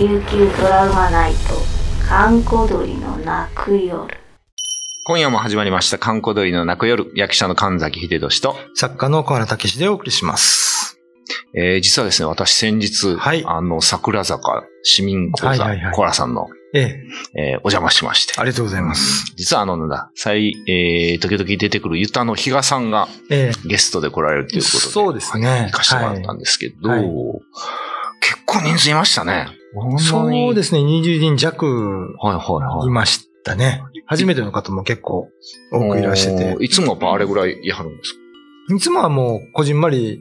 琉球ドラマナイト閑古鳥の泣く夜今夜も始まりました、観光鳥の泣く夜、役者の神崎秀俊と、作家の小原武史でお送りします。えー実はですね、私先日、はいあの、桜坂市民講座、はいはいはい小原さんの、ええ、えーお邪魔しまして。ありがとうございます。実はあの、なんだ、最、えー、時々出てくるユタの比嘉さんがえゲストで来られるということで。そうですね行かせてもらったんですけど、はいはい結構人数いましたね。え、そうですすね、20人弱はいはいはいい。ましたね。初めての方も結構多くいらっしゃっておー。いつもやっぱあれぐらいやるんですか？いつもはもう、こじんまり、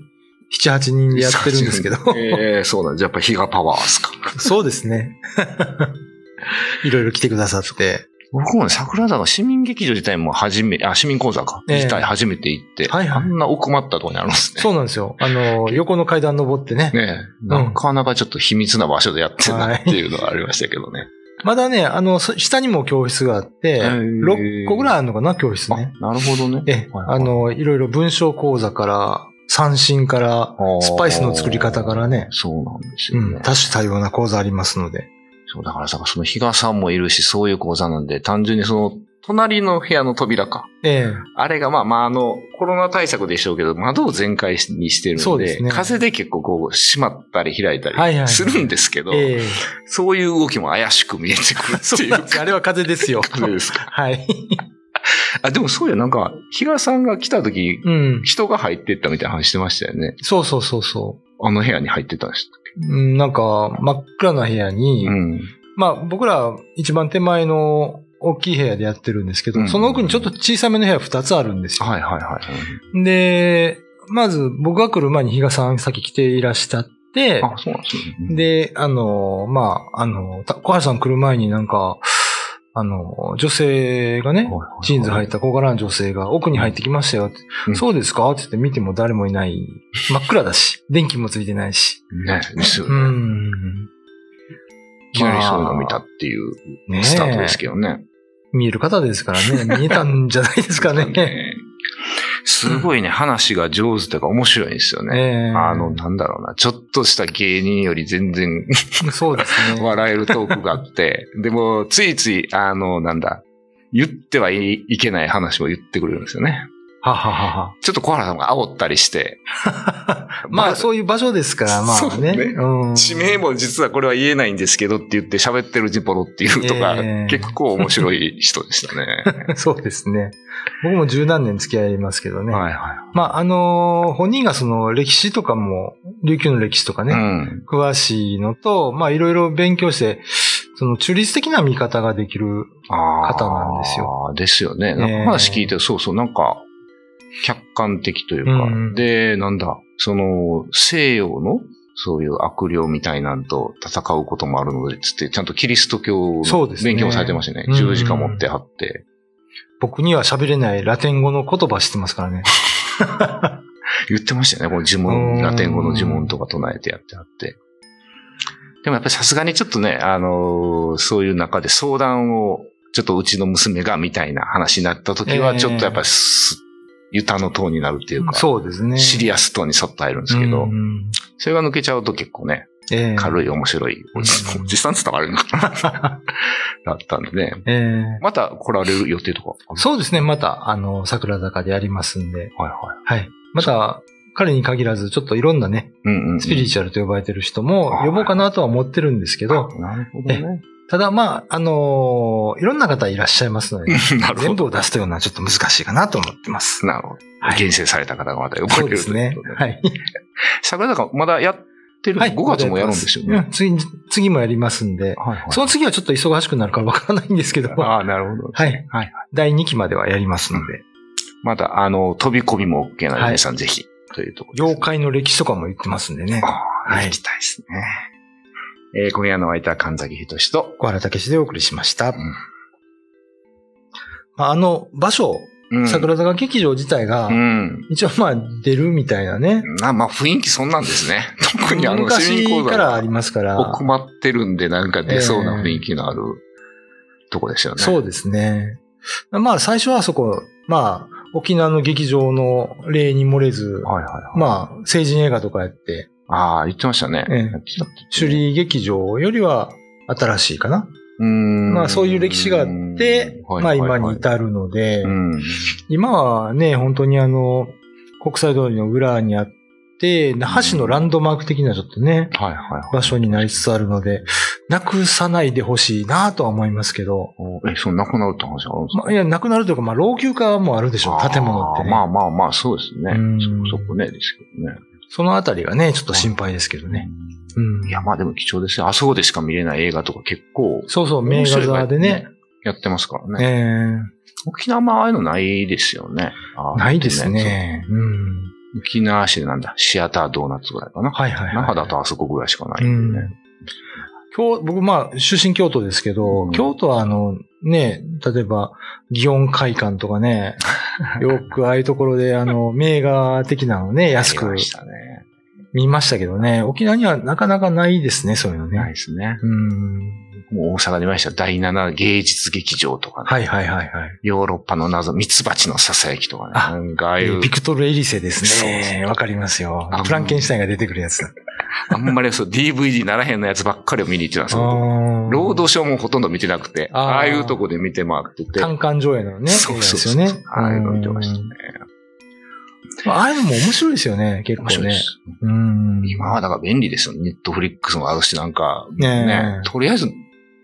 7、8人でやってるんですけど。えー、そうなんです。やっぱ比嘉パワーですか？そうですね。いろいろ来てくださって。僕もね、桜坂市民劇場自体も初め、あ、市民講座か。ええ自体初めて行って、はいはいあんな奥まったところにあるんですね。そうなんですよ。あの、横の階段登ってね。ねえなかなかちょっと秘密な場所でやってるなっていうのがありましたけどね。まだね、あの、そ下にも教室があって、ー6個ぐらいあるのかな、教室ね。あなるほどね。ええ、はいはいあの、いろいろ文章講座から、三振から、スパイスの作り方からね、そうなんですよね。うん、多種多様な講座ありますので。そう、だからさ、その比嘉さんもいるし、そういう講座なんで、単純にその、隣の部屋の扉か。ええあれが、まあまあ、あの、コロナ対策でしょうけど、窓を全開にしてるんで、そうですね風で結構こう、閉まったり開いたりするんですけど、ええそういう動きも怪しく見えてくるってそういうあれは風ですよ。感じですか。はい。あ、でもそうや、なんか、比嘉さんが来た時、うん。人が入ってったみたいな話してましたよね。そうそうそうそあの部屋に入ってたんです。う。うん、なんか、真っ暗な部屋に、うん。まあ僕ら一番手前の大きい部屋でやってるんですけど、うんその奥にちょっと小さめの部屋2つあるんですよ。はいはいはい。で、まず僕が来る前に比嘉さん先来ていらっしゃって、あ、そうなんですね。で、あの、まあ、あの、た小原さん来る前になんか、あの、女性がね、ジーンズ履いた小柄な女性が奥に入ってきましたよって。うんそうですか？って言って見ても誰もいない。真っ暗だし、電気もついてないし。ね、ですようね。ん。いきなりそういうのを見たっていうスタートですけどね。見える方ですからね。見えたんじゃないですかね。ねすごいね、話が上手とか面白いんですよね。ええあの、なんだろうな、ちょっとした芸人より全然 そうですね。笑えるトークがあって、でも、ついつい、あの、なんだ、言ってはいいけない話も言ってくれるんですよね。はははちょっと小原さんが煽ったりして、は。まあ、そういう場所ですから、まあね。ねうん。地名も実はこれは言えないんですけどって言って喋ってるジポロっていうとか、ええ結構面白い人でしたね。そうですね。僕も十何年付き合いますけどね。はいはまあ、あのー本人がその歴史とかも、琉球の歴史とかい。ね、うん。詳しいのと、まあ、いろいろ勉強して、その中立的な見方ができる。方なんですよあーですよね。なんか話聞いて、そうそう、なんか、客観的というか、うんで、なんだ、その、西洋の、そういう悪霊みたいなんと戦うこともあるので、つって、ちゃんとキリスト教の勉強されてましたね。うん十字架持ってはって。僕には喋れないラテン語の言葉知ってますからね。言ってましたよね。この呪う文、んラテン語の呪文とか唱えてやってあって。でもやっぱりさすがにちょっとね、あのーそういう中で相談を、ちょっとうちの娘がみたいな話になった時は、ええちょっとやっぱりす、ユタのトーンになるっていうか、そうですね。シリアストーンに沿って入るんですけど、うんそれが抜けちゃうと結構ね、ええ軽い面白い、おじうんおじさん伝わるのかなだったんでね。ええまた来られる予定とかそうですね。また、あの、桜坂でやりますんで。はいはい。はい。また、彼に限らず、ちょっといろんなね、うんうん、うん。スピリチュアルと呼ばれてる人もはい呼ぼうかなとは思ってるんですけど、なるほどね。ただまあ、あのいろんな方いらっしゃいますので。全部を出すというのはちょっと難しいかなと思ってます。なるほど。はい厳選された方がまた呼ばそれるうですねはい。桜坂まだやってる、はい。5月もやるんですよね。うん次、次もやりますんで、はいはいその次はちょっと忙しくなるからわからないんですけど、ああ、なるほど。はい。はい。第2期まではやりますので、また、あの、飛び込みも OK なので、皆さんぜひ、というところです。妖怪の歴史とかも言ってますんでね。ああ、はい行きたいですね。えー今夜の相手は神崎仁と、小原武史でお送りしました。んまああの場所、うん桜坂劇場自体が、うん。一応まあ出るみたいなね。なまあ、雰囲気そんなんですね。特にあの、昔からあがりますから。奥まってるんで、なんか出そうな雰囲気のあるとこですよね。そうですね。まあ最初はそこ、まあ沖縄の劇場の例に漏れず、はいはいはい。まあ成人映画とかやって、ああ、言ってましたね。ええ首里劇場よりは新しいかな。うーん。まあそういう歴史があって、はいまあ今に至るので、うん。今はね、本当にあの、国際通りの裏にあって、那覇市のランドマーク的なちょっとね、はいはいはい。場所になりつつあるので、なくさないでほしいなとは思いますけど、おえ、そんなくなるって話あるんですか？まあ、いや、なくなるというか、まあ、老朽化もあるでしょう、建物って、ね。まあまあまあ、そうですねうん。そこそこね、ですけどね。そのあたりがね、ちょっと心配ですけどね。うん。いや、まあでも貴重ですよ。あそこでしか見れない映画とか結構そうそう、名画座でね。やってますからえね。え沖縄はああいうのないですよね。ないです。ね。うん。沖縄市でなんだ、シアタードーナツぐらいかな。はいはいはい。那覇だとあそこぐらいしかなうんいんでね。ん。京僕、まあ、出身京都ですけど、うん京都はあの、ね、例えば、祇園会館とかね、よくああいうところで、あの、名画的なのね、安く。見ましたけどね、沖縄にはなかなかないですね、そういうのね。ないですね。うん。もう大阪にいました。第7芸術劇場とかね。はいはいはいはい。ヨーロッパの謎、ミツバチの囁きとかね。あなんかああいうビ、クトル・エリセですね。わかりますよあ。フランケンシュタインが出てくるやつだ。あんまりそう DVD ならへんのやつばっかりを見に行ってたんですよ。ロードショーもほとんど見てなくて、あーああいうとこで見て回ってて。単館上映のね、そうそうそうすよね。ああいうの見てましたね。うんああいうのも面白いですよね、結構ね。うん。今はだから便利ですよ。ネットフリックスもあるし、なんか、ねえね、とりあえず、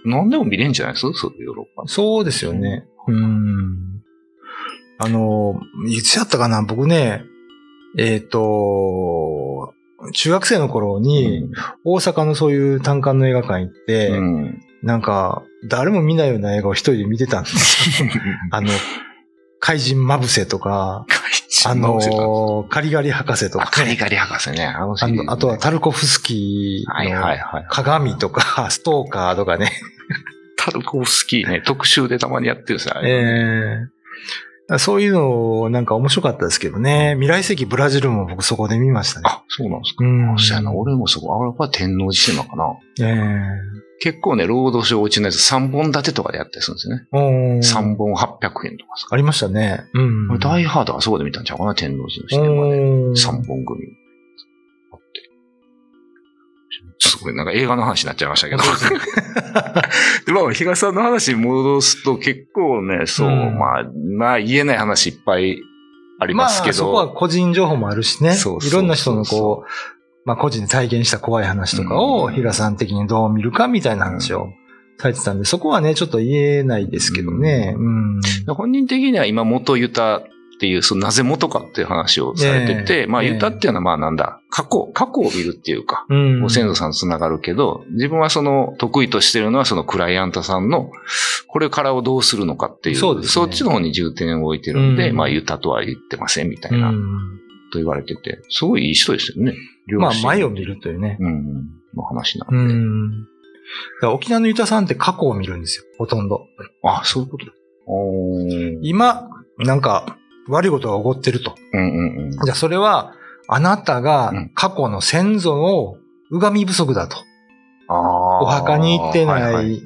何でも見れんじゃないです？そういうヨーロッパ。そうですよね。うん。あの、いつやったかな？僕ね、えっ、と、中学生の頃に、大阪のそういう単館の映画館行って、うん。なんか、誰も見ないような映画を一人で見てたんですよ。あの、怪人マブセとか、あの、カリガリ博士とあ、かね、カリガリ博士ね。あのあとはタルコフスキーのはい。鏡とか、ストーカーとかね、タルコフスキーね、特集でたまにやってるんですよ。ええそういうの、なんか面白かったですけどね。未来世紀ブラジルも僕そこで見ましたね。あ、そうなんですか。うんあそうやな。俺もそこ、あれは天王寺シネマかな。え結構ね、ロードショーうちのやつ3本立てとかでやったりするんですよね。えおー3本800円とかさ。ありましたね。うん。俺ダイハードはそこで見たんちゃうかな、天王寺のシネマで。おー3本組。ごい、なんか映画の話になっちゃいましたけど。で まあ、東さんの話に戻すと結構ね、そう、うんまあ、まあ言えない話いっぱいありまあ、ますけど。そこは個人情報もあるしね。そうそういろんな人のこう、まあ個人で体験した怖い話とかを、うんヒガさん的にどう見るかみたいな話をされてたんで、そこはね、ちょっと言えないですけどね。うん。本人的には今元ユタっていう、そのなぜ元かっていう話をされてて、まあええええユタっていうのはまあなんだ、過去、過去を見るっていうか、うん。ご先祖さんと繋がるけど、自分はその得意としてるのはそのクライアントさんのこれからをどうするのかっていう、そうですねっちの方に重点を置いてるんで、うんまあユタとは言ってませんみたいな、うん。と言われてて、すごいいい人ですよね。まあ、前を見るというね。うん、の話なうんで。ん。だから沖縄のユタさんって過去を見るんですよ、ほとんど。あ、そういうこと今、なんか、悪いことが起こってると。うんうんうん。じゃあそれは、あなたがうん過去の先祖を拝み不足だと。あーお墓に行ってない、はいはい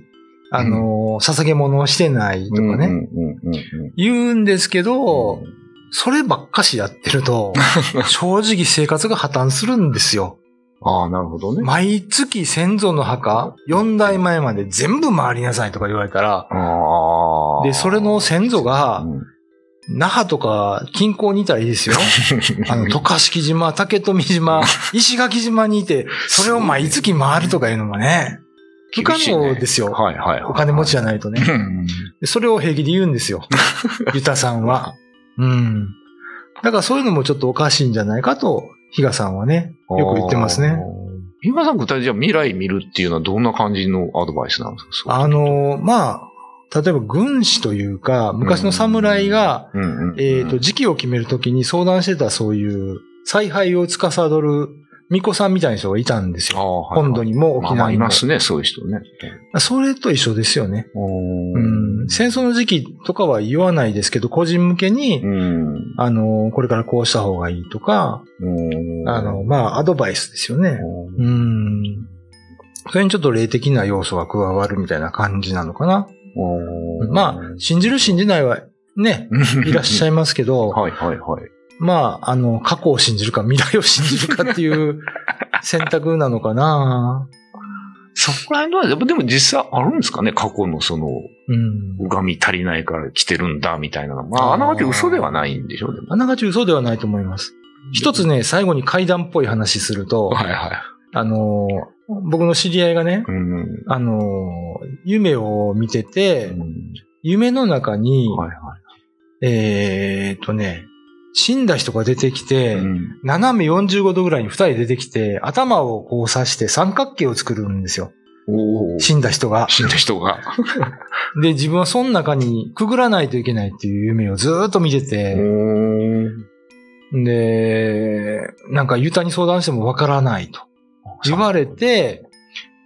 あの、捧げ物をしてないとかね、うんうんうんうんうん言うんですけど、そればっかしやってると、正直生活が破綻するんですよ。ああ、なるほどね。毎月先祖の墓、4代前まで全部回りなさいとか言われたら。で、それの先祖がう、ん那覇とか近郊にいたらいいですよ。あの、渡嘉敷島、竹富島、石垣島にいて、それを毎月回るとかいうのもね、不可能ですよ。はいはいはい。お金持ちじゃないとね。それを平気で言うんですよ。ユタさんは。うん。だからそういうのもちょっとおかしいんじゃないかと、比嘉さんはね、よく言ってますね。。今さん具体的にじゃあ未来見るっていうのはどんな感じのアドバイスなんですか？あ、の、まあ、例えば軍師というか、昔の侍が、えっ、と、時期を決めるときに相談してたそういう、采配を司る巫女さんみたいな人がいたんですあよ。あはいはい本土にも沖まあまあ縄にも。いますね、そういう人ね。それと一緒ですよね。ううん。戦争の時期とかは言わないですけど、個人向けに、うん。あの、これからこうした方がいいとか、うんあの、まあ、アドバイスですよね。うん。それにちょっと霊的な要素が加わるみたいな感じなのかな。まあ、信じる信じないはね、いらっしゃい。いますけど、はいはいはい。まあ、あの、過去を信じるか未来を信じるかっていう 選択なのかなそこら辺は、でも実際あるんですかね？過去のその、うん。拝み足りないから来てるんだ、みたいなの。まあ、あながち嘘ではないんでしょうね。あながち嘘ではないと思います。一つね、最後に階段っぽい話すると、はいはい。あのー僕の知り合いがね、うん。あのー夢を見てて、うん夢の中に、はいはえーっとね、死んだ人が出てきい。て、うん斜め45度ぐらいに二人出てきて、頭をこう刺して三角形を作るんですよ。死んだ人が。死んだ人が。で、自分はその中にくぐらないといけないっていう夢をずーっと見てて、で、なんかユタに相談してもわからないと言われて、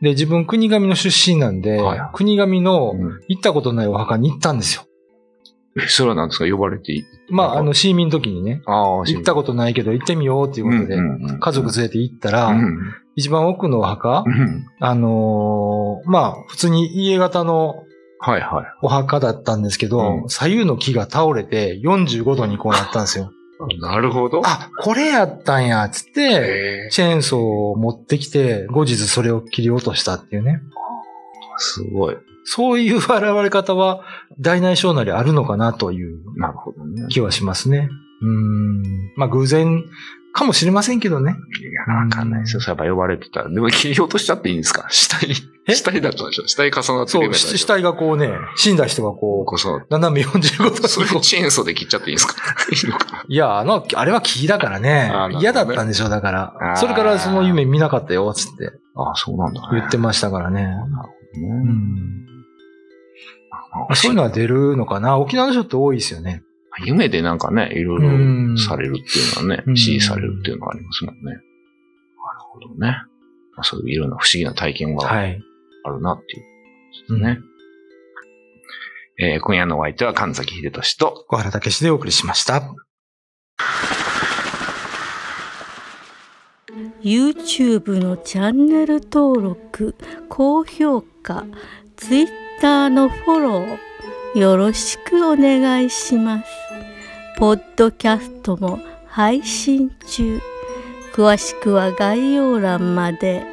で、自分国神の出身なんで、はい。国神のうん。行ったことないお墓に行ったんですよ。えそれは何ですか？呼ばれていいまあ、あの、市民の時にね、ああ、行ったことないけど行ってみようっていうことで、家族連れて行ったら、うん一番奥のお墓、うんあのーまあ、普通に家型のはいはい。お墓だったんですけど、うん。左右の木が倒れて45度にこうなったんですよ。なるほど。あ、これやったんや、つって、チェーンソーを持ってきて、後日それを切り落としたっていうね。すごい。そういう現れ方は、大内小なりあるのかなというなるほどね。気はしますね。うーん。まあ偶然かもしれませんけどね。いや、わかんないですよ。そういえば呼ばれてたら。でも切り落としちゃっていいんですか？死体。え？死体だったんでしょ死体重なってそう。死体がこうね、死んだ人がここそ、う、斜め45度それ。チェーンソーで切っちゃっていいんですか？いや、あの、あれは木だからね。嫌だったんでしょ、だかあら。ーそれからその夢見なかったよ、つってああ、そうなんだね。言ってましたからね。なるほどうね。ん。そういうのは出るのかな沖縄の人って多いですよね。夢でなんかね、いろうんいろされるっていうのはね、うん指示されるっていうのはありますもんね。なるほどね。まあそういういろんな不思議な体験がはい。あるなっていうことですね。えー今夜のお相手は神崎秀俊と、小原武史でお送りしました。YouTube のチャンネル登録高評価 Twitter のフォローよろしくお願いしますポッドキャストも配信中詳しくは概要欄まで。